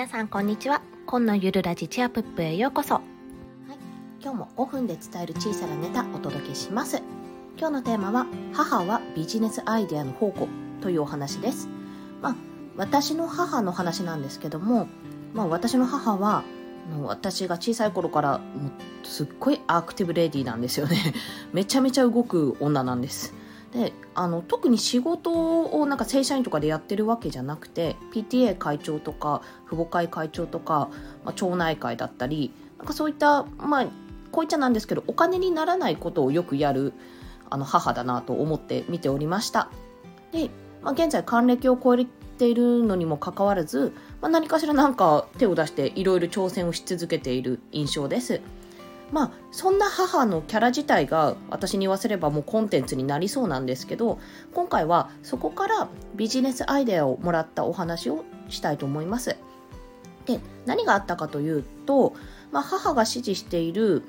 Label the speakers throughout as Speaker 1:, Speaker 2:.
Speaker 1: 皆さんこんにちは。今のゆるラジチアプップへようこそ、はい、
Speaker 2: 今日も5分で伝える小さなネタお届けします。今日のテーマは母はビジネスアイデアの宝庫というお話です。まあ私の母の話なんですけどもまあ私の母は私が小さい頃からもうすっごいアクティブレディなんですよね。めちゃめちゃ動く女なんです。であの特に仕事をなんか正社員とかでやってるわけじゃなくて PTA 会長とか父母会会長とか、まあ、町内会だったりなんかそういったまあこういっちゃなんですけどお金にならないことをよくやるあの母だなと思って見ておりました。で、まあ、現在還暦を超えているのにもかかわらず、まあ、何かしらなんか手を出していろいろ挑戦をし続けている印象です。まあそんな母のキャラ自体が私に言わせればもうコンテンツになりそうなんですけど今回はそこからビジネスアイデアをもらったお話をしたいと思いますで何があったかというと、まあ、母が指示している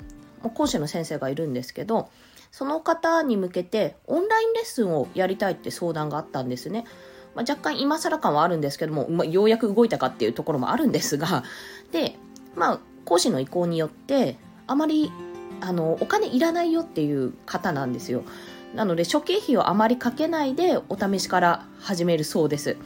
Speaker 2: 講師の先生がいるんですけどその方に向けてオンラインレッスンをやりたいって相談があったんですね。まあ、若干今更感はあるんですけども、まあ、ようやく動いたかっていうところもあるんですが、で、まあ、講師の意向によって、あまりあのお金いらないよっていう方なんですよ。なので初期費をあまりかけないでお試しから始めるそうです。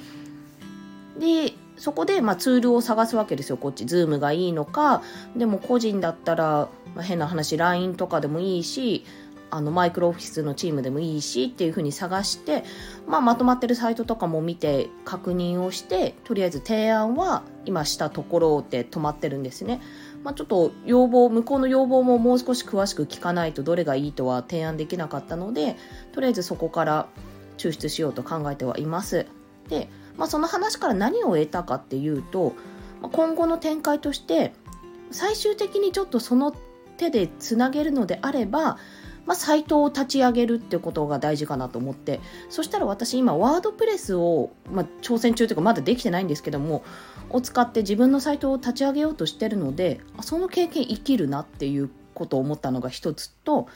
Speaker 2: でそこで、まあ、ツールを探すわけですよ。こっち Zoom がいいのかでも個人だったら、まあ、変な話 LINE とかでもいいしあのマイクロオフィスのチームでもいいしっていう風に探して、まあ、まとまってるサイトとかも見て確認をしてとりあえず提案は今したところで止まってるんですね。まあ、ちょっと要望向こうの要望ももう少し詳しく聞かないとどれがいいとは提案できなかったのでとりあえずそこから抽出しようと考えてはいます。で、まあ、その話から何を得たかっていうとま今後の展開として最終的にちょっとその手でつなげるのであればまあ、サイトを立ち上げるってことが大事かなと思って。そしたら私今ワードプレスを、まあ、挑戦中というかまだできてないんですけどもを使って自分のサイトを立ち上げようとしてるのでその経験生きるなっていうことを思ったのが一つと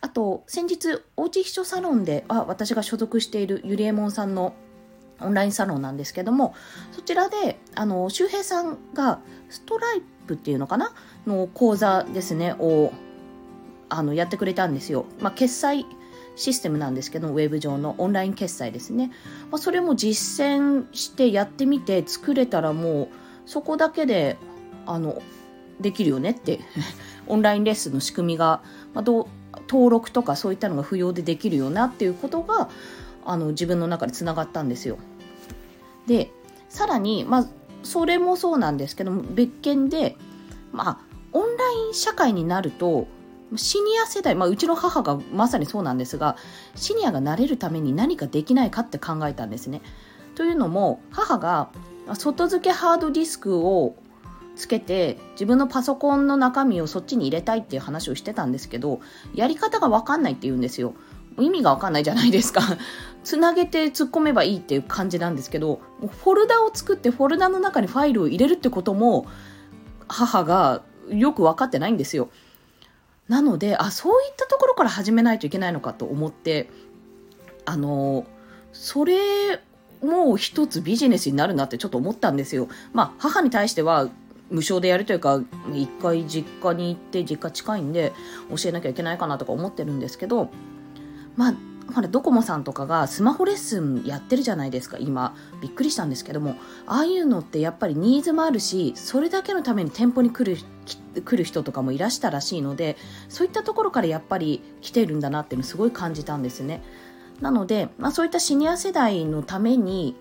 Speaker 2: あと先日おうち秘書サロンであ私が所属しているゆりえもんさんのオンラインサロンなんですけどもそちらであの周平さんがストライプっていうのかなの講座ですねをあのやってくれたんですよ。まあ、決済システムなんですけど、ウェブ上のオンライン決済ですね。まあ、それも実践してやってみて作れたらもうそこだけであのできるよねって オンラインレッスンの仕組みが、まあ、どう登録とかそういったのが不要でできるよなっていうことがあの自分の中でつながったんですよ。でさらに、まあ、それもそうなんですけど別件で、まあ、オンライン社会になるとシニア世代、まあ、うちの母がまさにそうなんですがシニアがなれるために何かできないかって考えたんですね。というのも母が外付けハードディスクをつけて自分のパソコンの中身をそっちに入れたいっていう話をしてたんですけどやり方が分かんないって言うんですよ。意味が分かんないじゃないですか。つなげて突っ込めばいいっていう感じなんですけどフォルダを作ってフォルダの中にファイルを入れるってことも母がよく分かってないんですよ。なのであそういったところから始めないといけないのかと思ってあのそれも一つビジネスになるなってちょっと思ったんですよ。まあ母に対しては無償でやるというか一回実家に行って実家近いんで教えなきゃいけないかなとか思ってるんですけどまあほらドコモさんとかがスマホレッスンやってるじゃないですか今。びっくりしたんですけども。ああいうのってやっぱりニーズもあるしそれだけのために店舗に来る来る人とかもいらしたらしいのでそういったところからやっぱり来てるんだなっていうのすごい感じたんですね。なので、まあ、そういったシニア世代のために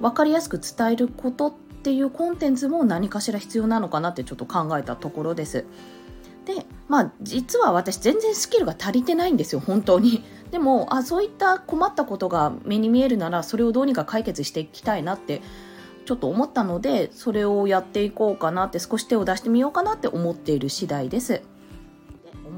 Speaker 2: 分かりやすく伝えることっていうコンテンツも何かしら必要なのかなってちょっと考えたところですでまあ実は私全然スキルが足りてないんですよ本当にでもあそういった困ったことが目に見えるならそれをどうにか解決していきたいなってちょっと思ったのでそれをやっていこうかなって少し手を出してみようかなって思っている次第です。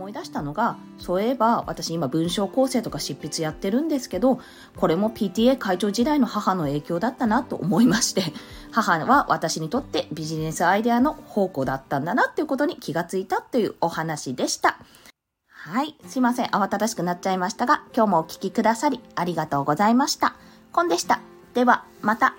Speaker 2: 思い出したのがそういえば私今文章構成とか執筆やってるんですけどこれも PTA 会長時代の母の影響だったなと思いまして 母は私にとってビジネスアイデアの宝庫だったんだなっていうことに気がついたというお話でした。はい。すいません。慌ただしくなっちゃいましたが、今日もお聴きくださりありがとうございました。コンでした。では、また。